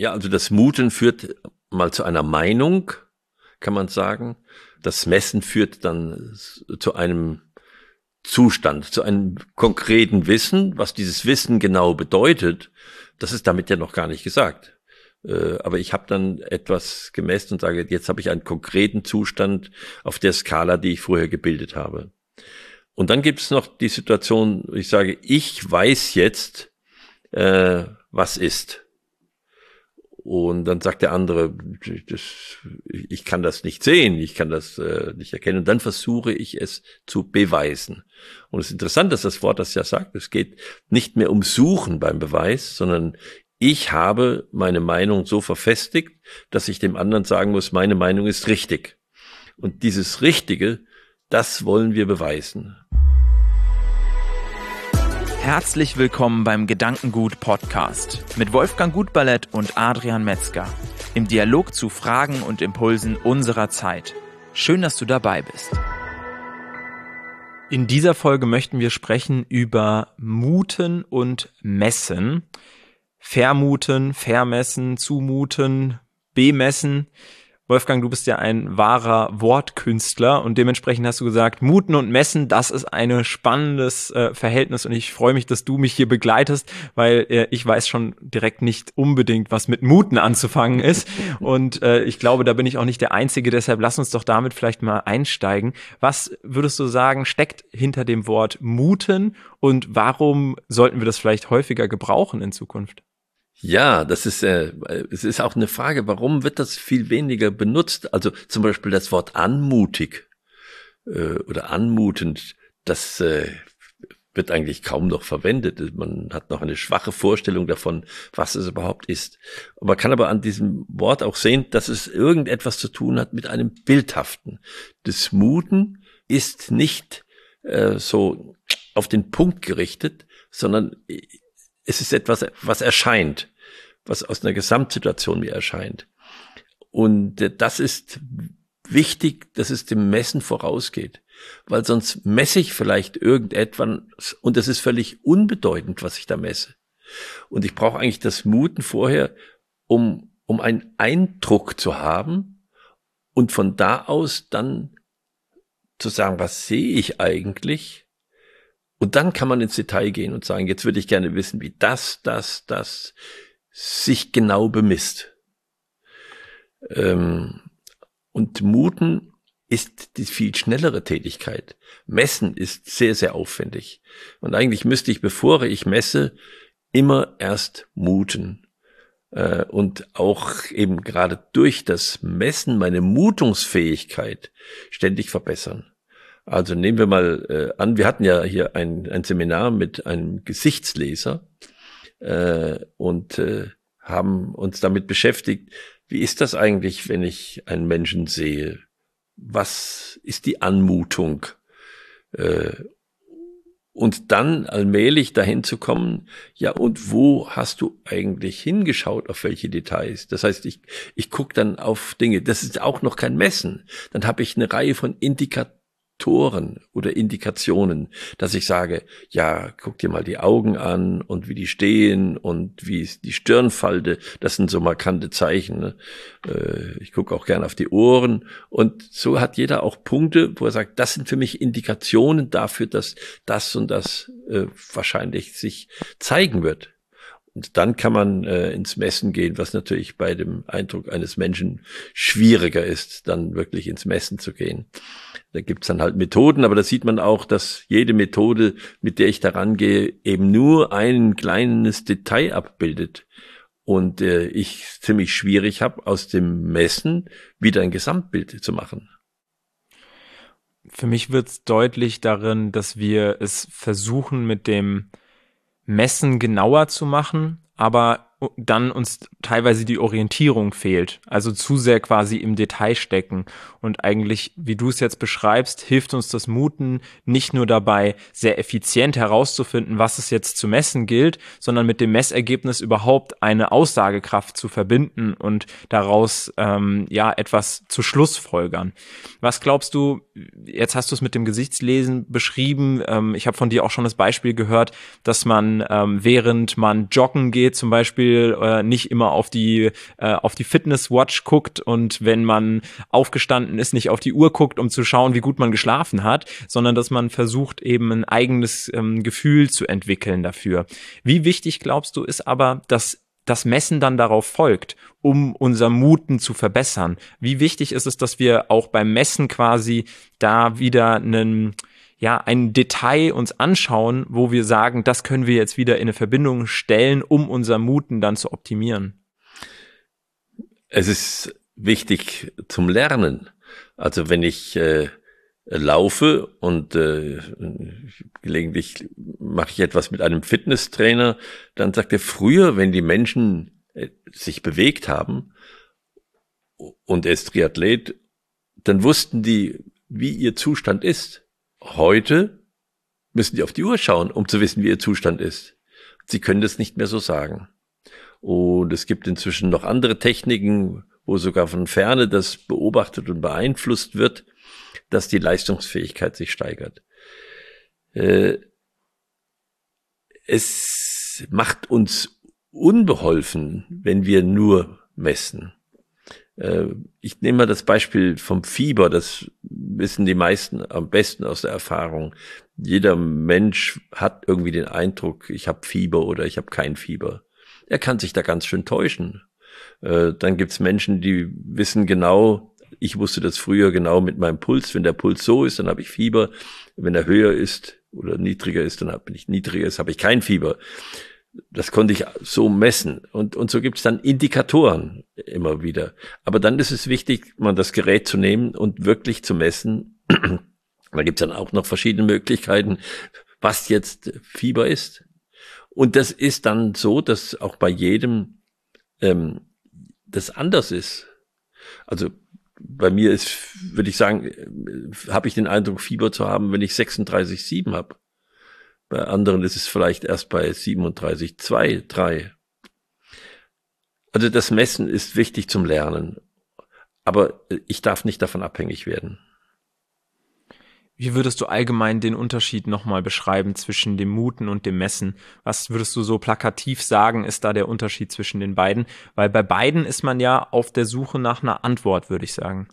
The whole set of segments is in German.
Ja, also das Muten führt mal zu einer Meinung, kann man sagen. Das Messen führt dann zu einem Zustand, zu einem konkreten Wissen. Was dieses Wissen genau bedeutet, das ist damit ja noch gar nicht gesagt. Äh, aber ich habe dann etwas gemessen und sage, jetzt habe ich einen konkreten Zustand auf der Skala, die ich vorher gebildet habe. Und dann gibt es noch die Situation, ich sage, ich weiß jetzt, äh, was ist. Und dann sagt der andere, das, ich kann das nicht sehen, ich kann das äh, nicht erkennen. Und dann versuche ich es zu beweisen. Und es ist interessant, dass das Wort das ja sagt. Es geht nicht mehr um Suchen beim Beweis, sondern ich habe meine Meinung so verfestigt, dass ich dem anderen sagen muss, meine Meinung ist richtig. Und dieses Richtige, das wollen wir beweisen. Herzlich willkommen beim Gedankengut Podcast mit Wolfgang Gutballett und Adrian Metzger im Dialog zu Fragen und Impulsen unserer Zeit. Schön, dass du dabei bist. In dieser Folge möchten wir sprechen über Muten und Messen. Vermuten, vermessen, zumuten, bemessen. Wolfgang, du bist ja ein wahrer Wortkünstler und dementsprechend hast du gesagt, Muten und Messen, das ist ein spannendes äh, Verhältnis und ich freue mich, dass du mich hier begleitest, weil äh, ich weiß schon direkt nicht unbedingt, was mit Muten anzufangen ist und äh, ich glaube, da bin ich auch nicht der Einzige, deshalb lass uns doch damit vielleicht mal einsteigen. Was würdest du sagen, steckt hinter dem Wort Muten und warum sollten wir das vielleicht häufiger gebrauchen in Zukunft? Ja, das ist, äh, es ist auch eine Frage, warum wird das viel weniger benutzt? Also zum Beispiel das Wort anmutig äh, oder anmutend, das äh, wird eigentlich kaum noch verwendet. Man hat noch eine schwache Vorstellung davon, was es überhaupt ist. Man kann aber an diesem Wort auch sehen, dass es irgendetwas zu tun hat mit einem Bildhaften. Das Muten ist nicht äh, so auf den Punkt gerichtet, sondern es ist etwas, was erscheint, was aus einer Gesamtsituation mir erscheint. Und das ist wichtig, dass es dem Messen vorausgeht, weil sonst messe ich vielleicht irgendetwas und es ist völlig unbedeutend, was ich da messe. Und ich brauche eigentlich das Muten vorher, um, um einen Eindruck zu haben und von da aus dann zu sagen, was sehe ich eigentlich und dann kann man ins Detail gehen und sagen, jetzt würde ich gerne wissen, wie das, das, das sich genau bemisst. Ähm, und Muten ist die viel schnellere Tätigkeit. Messen ist sehr, sehr aufwendig. Und eigentlich müsste ich, bevor ich messe, immer erst muten. Äh, und auch eben gerade durch das Messen meine Mutungsfähigkeit ständig verbessern. Also nehmen wir mal äh, an, wir hatten ja hier ein, ein Seminar mit einem Gesichtsleser äh, und äh, haben uns damit beschäftigt, wie ist das eigentlich, wenn ich einen Menschen sehe? Was ist die Anmutung? Äh, und dann allmählich dahin zu kommen, ja, und wo hast du eigentlich hingeschaut, auf welche Details? Das heißt, ich, ich gucke dann auf Dinge, das ist auch noch kein Messen. Dann habe ich eine Reihe von Indikatoren Faktoren oder Indikationen, dass ich sage, ja, guck dir mal die Augen an und wie die stehen und wie die Stirnfalte, das sind so markante Zeichen. Ne? Äh, ich gucke auch gerne auf die Ohren und so hat jeder auch Punkte, wo er sagt, das sind für mich Indikationen dafür, dass das und das äh, wahrscheinlich sich zeigen wird. Und dann kann man äh, ins Messen gehen, was natürlich bei dem Eindruck eines Menschen schwieriger ist, dann wirklich ins Messen zu gehen. Da gibt's dann halt Methoden, aber da sieht man auch, dass jede Methode, mit der ich daran gehe, eben nur ein kleines Detail abbildet. Und äh, ich ziemlich schwierig habe, aus dem Messen wieder ein Gesamtbild zu machen. Für mich wird's deutlich darin, dass wir es versuchen, mit dem Messen genauer zu machen, aber dann uns teilweise die Orientierung fehlt. Also zu sehr quasi im Detail stecken. Und eigentlich, wie du es jetzt beschreibst, hilft uns das Muten nicht nur dabei, sehr effizient herauszufinden, was es jetzt zu messen gilt, sondern mit dem Messergebnis überhaupt eine Aussagekraft zu verbinden und daraus ähm, ja etwas zu Schlussfolgern. Was glaubst du, jetzt hast du es mit dem Gesichtslesen beschrieben, ähm, ich habe von dir auch schon das Beispiel gehört, dass man, ähm, während man joggen geht, zum Beispiel Beispiel äh, nicht immer auf die, äh, auf die Fitness-Watch guckt und wenn man aufgestanden ist, nicht auf die Uhr guckt, um zu schauen, wie gut man geschlafen hat, sondern dass man versucht, eben ein eigenes ähm, Gefühl zu entwickeln dafür. Wie wichtig glaubst du, ist aber, dass das Messen dann darauf folgt, um unser Muten zu verbessern? Wie wichtig ist es, dass wir auch beim Messen quasi da wieder einen ja, ein Detail uns anschauen, wo wir sagen, das können wir jetzt wieder in eine Verbindung stellen, um unser Muten dann zu optimieren? Es ist wichtig zum Lernen. Also wenn ich äh, laufe und äh, gelegentlich mache ich etwas mit einem Fitnesstrainer, dann sagt er, früher, wenn die Menschen äh, sich bewegt haben und er ist Triathlet, dann wussten die, wie ihr Zustand ist. Heute müssen die auf die Uhr schauen, um zu wissen, wie ihr Zustand ist. Sie können das nicht mehr so sagen. Und es gibt inzwischen noch andere Techniken, wo sogar von ferne das beobachtet und beeinflusst wird, dass die Leistungsfähigkeit sich steigert. Äh, es macht uns unbeholfen, wenn wir nur messen. Äh, ich nehme mal das Beispiel vom Fieber, das wissen die meisten am besten aus der Erfahrung. Jeder Mensch hat irgendwie den Eindruck, ich habe Fieber oder ich habe kein Fieber. Er kann sich da ganz schön täuschen. Äh, dann gibt's Menschen, die wissen genau, ich wusste das früher genau mit meinem Puls. Wenn der Puls so ist, dann habe ich Fieber. Wenn er höher ist oder niedriger ist, dann habe ich niedriger ist, habe ich kein Fieber das konnte ich so messen. Und, und so gibt es dann Indikatoren immer wieder. Aber dann ist es wichtig, mal das Gerät zu nehmen und wirklich zu messen. da gibt es dann auch noch verschiedene Möglichkeiten, was jetzt Fieber ist. Und das ist dann so, dass auch bei jedem ähm, das anders ist. Also bei mir ist, würde ich sagen, äh, habe ich den Eindruck, Fieber zu haben, wenn ich 36,7 habe. Bei anderen ist es vielleicht erst bei 37, 2, 3. Also das Messen ist wichtig zum Lernen. Aber ich darf nicht davon abhängig werden. Wie würdest du allgemein den Unterschied nochmal beschreiben zwischen dem Muten und dem Messen? Was würdest du so plakativ sagen, ist da der Unterschied zwischen den beiden? Weil bei beiden ist man ja auf der Suche nach einer Antwort, würde ich sagen.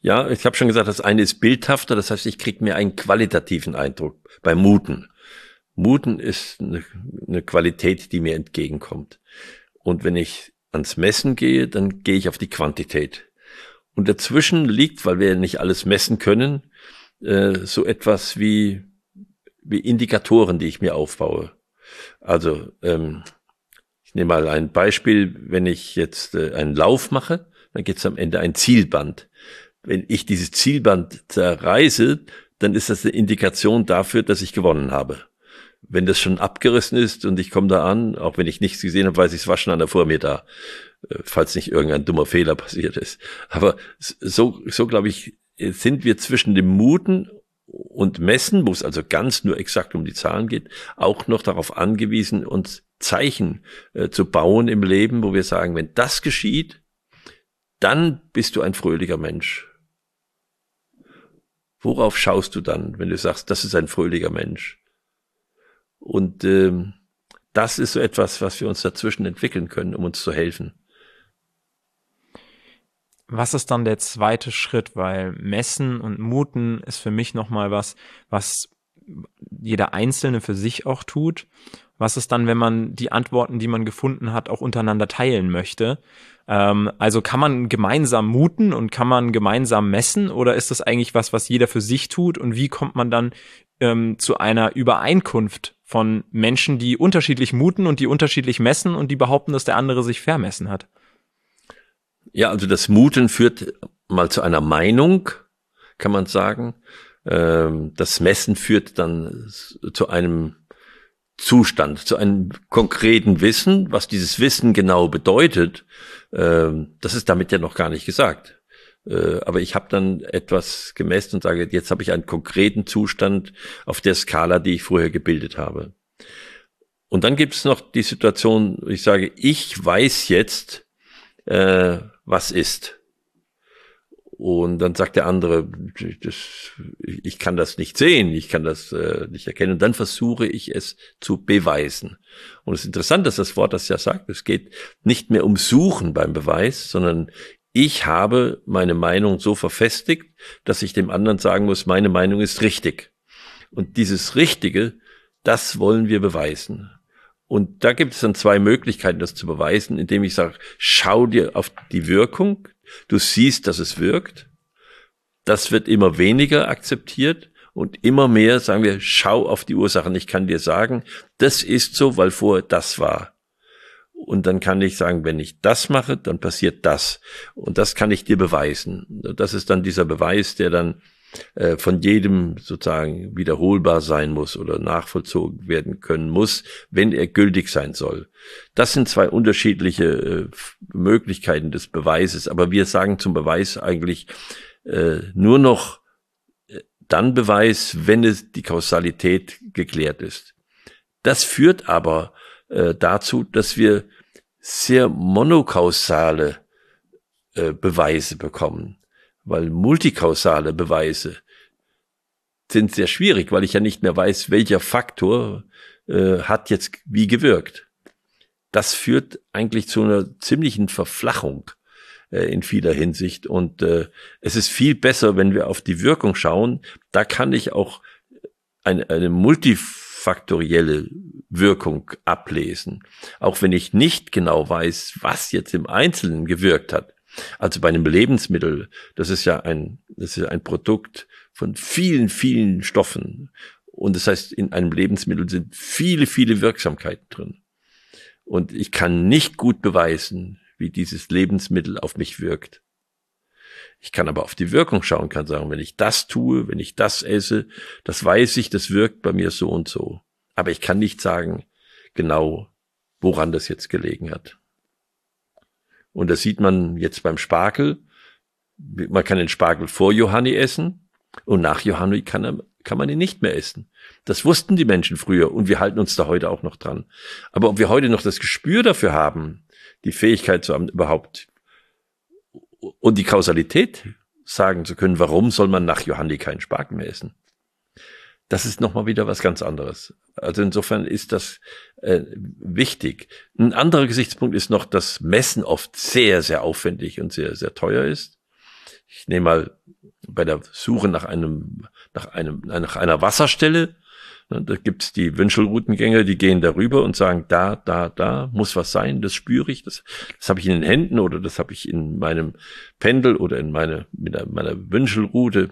Ja, ich habe schon gesagt, das eine ist bildhafter, das heißt, ich kriege mir einen qualitativen Eindruck beim Muten. Muten ist eine, eine Qualität, die mir entgegenkommt. Und wenn ich ans Messen gehe, dann gehe ich auf die Quantität. Und dazwischen liegt, weil wir ja nicht alles messen können, äh, so etwas wie, wie Indikatoren, die ich mir aufbaue. Also ähm, ich nehme mal ein Beispiel, wenn ich jetzt äh, einen Lauf mache, dann gibt es am Ende ein Zielband. Wenn ich dieses Zielband zerreiße, dann ist das eine Indikation dafür, dass ich gewonnen habe wenn das schon abgerissen ist und ich komme da an, auch wenn ich nichts gesehen habe, weiß ich, es war schon einer vor mir da, äh, falls nicht irgendein dummer Fehler passiert ist. Aber so, so glaube ich, sind wir zwischen dem Muten und Messen, wo es also ganz nur exakt um die Zahlen geht, auch noch darauf angewiesen, uns Zeichen äh, zu bauen im Leben, wo wir sagen, wenn das geschieht, dann bist du ein fröhlicher Mensch. Worauf schaust du dann, wenn du sagst, das ist ein fröhlicher Mensch? Und ähm, das ist so etwas, was wir uns dazwischen entwickeln können, um uns zu helfen. Was ist dann der zweite Schritt? Weil Messen und Muten ist für mich nochmal was, was jeder Einzelne für sich auch tut. Was ist dann, wenn man die Antworten, die man gefunden hat, auch untereinander teilen möchte? Ähm, also kann man gemeinsam muten und kann man gemeinsam messen oder ist das eigentlich was, was jeder für sich tut? Und wie kommt man dann ähm, zu einer Übereinkunft von Menschen, die unterschiedlich muten und die unterschiedlich messen und die behaupten, dass der andere sich vermessen hat. Ja, also das Muten führt mal zu einer Meinung, kann man sagen. Ähm, das Messen führt dann zu einem Zustand, zu einem konkreten Wissen. Was dieses Wissen genau bedeutet, ähm, das ist damit ja noch gar nicht gesagt. Äh, aber ich habe dann etwas gemessen und sage, jetzt habe ich einen konkreten Zustand auf der Skala, die ich vorher gebildet habe. Und dann gibt es noch die Situation, ich sage, ich weiß jetzt, äh, was ist. Und dann sagt der andere, das, ich kann das nicht sehen, ich kann das äh, nicht erkennen. Und dann versuche ich es zu beweisen. Und es ist interessant, dass das Wort das ja sagt. Es geht nicht mehr um Suchen beim Beweis, sondern ich habe meine Meinung so verfestigt, dass ich dem anderen sagen muss, meine Meinung ist richtig. Und dieses Richtige, das wollen wir beweisen. Und da gibt es dann zwei Möglichkeiten, das zu beweisen, indem ich sage, schau dir auf die Wirkung, du siehst, dass es wirkt. Das wird immer weniger akzeptiert und immer mehr sagen wir, schau auf die Ursachen. Ich kann dir sagen, das ist so, weil vorher das war. Und dann kann ich sagen, wenn ich das mache, dann passiert das. Und das kann ich dir beweisen. Das ist dann dieser Beweis, der dann äh, von jedem sozusagen wiederholbar sein muss oder nachvollzogen werden können muss, wenn er gültig sein soll. Das sind zwei unterschiedliche äh, Möglichkeiten des Beweises, aber wir sagen zum Beweis eigentlich äh, nur noch dann Beweis, wenn es die Kausalität geklärt ist. Das führt aber äh, dazu, dass wir sehr monokausale äh, Beweise bekommen, weil multikausale Beweise sind sehr schwierig, weil ich ja nicht mehr weiß, welcher Faktor äh, hat jetzt wie gewirkt. Das führt eigentlich zu einer ziemlichen Verflachung äh, in vieler Hinsicht. Und äh, es ist viel besser, wenn wir auf die Wirkung schauen. Da kann ich auch eine, eine multifaktorielle Wirkung ablesen. Auch wenn ich nicht genau weiß, was jetzt im Einzelnen gewirkt hat. Also bei einem Lebensmittel, das ist ja ein, das ist ein Produkt von vielen, vielen Stoffen. Und das heißt, in einem Lebensmittel sind viele, viele Wirksamkeiten drin. Und ich kann nicht gut beweisen, wie dieses Lebensmittel auf mich wirkt. Ich kann aber auf die Wirkung schauen, kann sagen, wenn ich das tue, wenn ich das esse, das weiß ich, das wirkt bei mir so und so. Aber ich kann nicht sagen, genau, woran das jetzt gelegen hat. Und das sieht man jetzt beim Spargel. Man kann den Spargel vor Johanni essen und nach Johanni kann, er, kann man ihn nicht mehr essen. Das wussten die Menschen früher und wir halten uns da heute auch noch dran. Aber ob wir heute noch das Gespür dafür haben, die Fähigkeit zu haben, überhaupt und die Kausalität sagen zu können, warum soll man nach Johanni keinen Spargel mehr essen? Das ist nochmal wieder was ganz anderes. Also insofern ist das äh, wichtig. Ein anderer Gesichtspunkt ist noch, dass Messen oft sehr, sehr aufwendig und sehr, sehr teuer ist. Ich nehme mal bei der Suche nach einem, nach einem, nach einer Wasserstelle da gibt's die Wünschelroutengänger, die gehen darüber und sagen, da, da, da muss was sein, das spüre ich, das, das habe ich in den Händen oder das habe ich in meinem Pendel oder in meine, mit meiner Wünschelroute.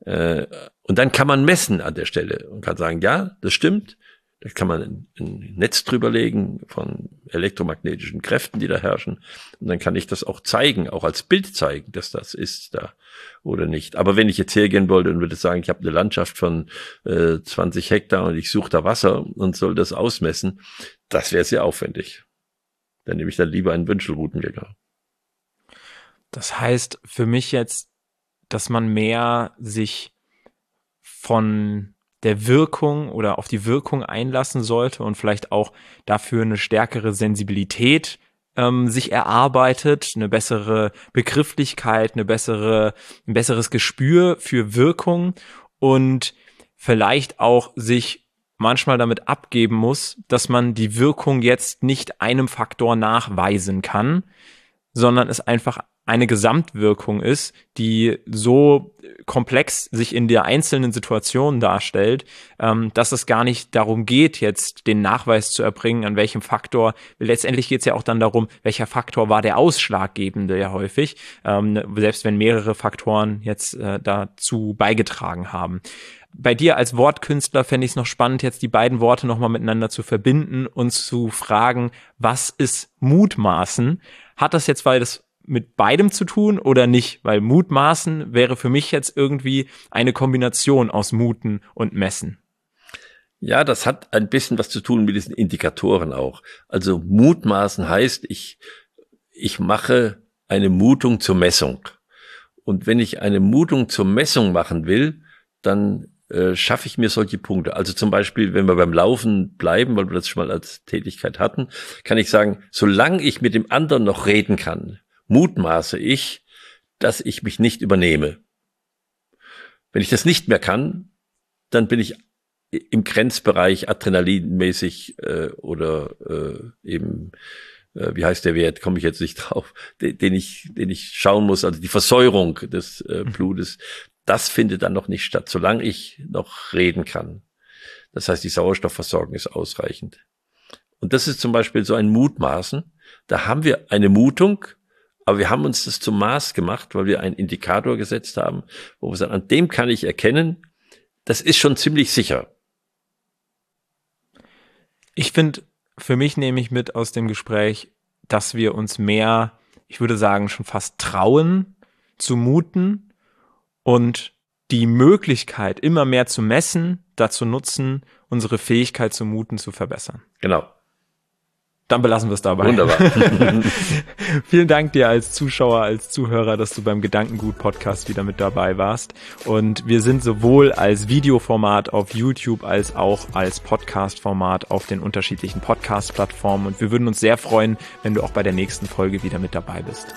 Äh, und dann kann man messen an der Stelle und kann sagen, ja, das stimmt, da kann man ein, Netz drüberlegen von elektromagnetischen Kräften, die da herrschen. Und dann kann ich das auch zeigen, auch als Bild zeigen, dass das ist da oder nicht. Aber wenn ich jetzt hergehen wollte und würde sagen, ich habe eine Landschaft von äh, 20 Hektar und ich suche da Wasser und soll das ausmessen, das wäre sehr aufwendig. Dann nehme ich dann lieber einen Wünschelroutengänger. Das heißt für mich jetzt, dass man mehr sich von der Wirkung oder auf die Wirkung einlassen sollte und vielleicht auch dafür eine stärkere Sensibilität ähm, sich erarbeitet, eine bessere Begrifflichkeit, eine bessere, ein besseres Gespür für Wirkung und vielleicht auch sich manchmal damit abgeben muss, dass man die Wirkung jetzt nicht einem Faktor nachweisen kann, sondern es einfach eine Gesamtwirkung ist, die so komplex sich in der einzelnen Situation darstellt, ähm, dass es gar nicht darum geht, jetzt den Nachweis zu erbringen, an welchem Faktor. Letztendlich geht es ja auch dann darum, welcher Faktor war der ausschlaggebende ja häufig, ähm, selbst wenn mehrere Faktoren jetzt äh, dazu beigetragen haben. Bei dir als Wortkünstler fände ich es noch spannend, jetzt die beiden Worte nochmal miteinander zu verbinden und zu fragen, was ist Mutmaßen? Hat das jetzt, weil das mit beidem zu tun oder nicht? Weil Mutmaßen wäre für mich jetzt irgendwie eine Kombination aus Muten und Messen. Ja, das hat ein bisschen was zu tun mit diesen Indikatoren auch. Also Mutmaßen heißt, ich, ich mache eine Mutung zur Messung. Und wenn ich eine Mutung zur Messung machen will, dann äh, schaffe ich mir solche Punkte. Also zum Beispiel, wenn wir beim Laufen bleiben, weil wir das schon mal als Tätigkeit hatten, kann ich sagen, solange ich mit dem anderen noch reden kann, mutmaße ich, dass ich mich nicht übernehme. Wenn ich das nicht mehr kann, dann bin ich im Grenzbereich adrenalinmäßig äh, oder äh, eben äh, wie heißt der Wert, komme ich jetzt nicht drauf, den, den, ich den ich schauen muss, also die Versäuerung des äh, mhm. Blutes, das findet dann noch nicht statt, solange ich noch reden kann. Das heißt, die Sauerstoffversorgung ist ausreichend. Und das ist zum Beispiel so ein Mutmaßen. Da haben wir eine Mutung, aber wir haben uns das zum Maß gemacht, weil wir einen Indikator gesetzt haben, wo wir sagen, an dem kann ich erkennen, das ist schon ziemlich sicher. Ich finde, für mich nehme ich mit aus dem Gespräch, dass wir uns mehr, ich würde sagen, schon fast trauen zu muten und die Möglichkeit, immer mehr zu messen, dazu nutzen, unsere Fähigkeit zu muten zu verbessern. Genau. Dann belassen wir es dabei. Wunderbar. Vielen Dank dir als Zuschauer, als Zuhörer, dass du beim Gedankengut Podcast wieder mit dabei warst. Und wir sind sowohl als Videoformat auf YouTube als auch als Podcast-Format auf den unterschiedlichen Podcast-Plattformen. Und wir würden uns sehr freuen, wenn du auch bei der nächsten Folge wieder mit dabei bist.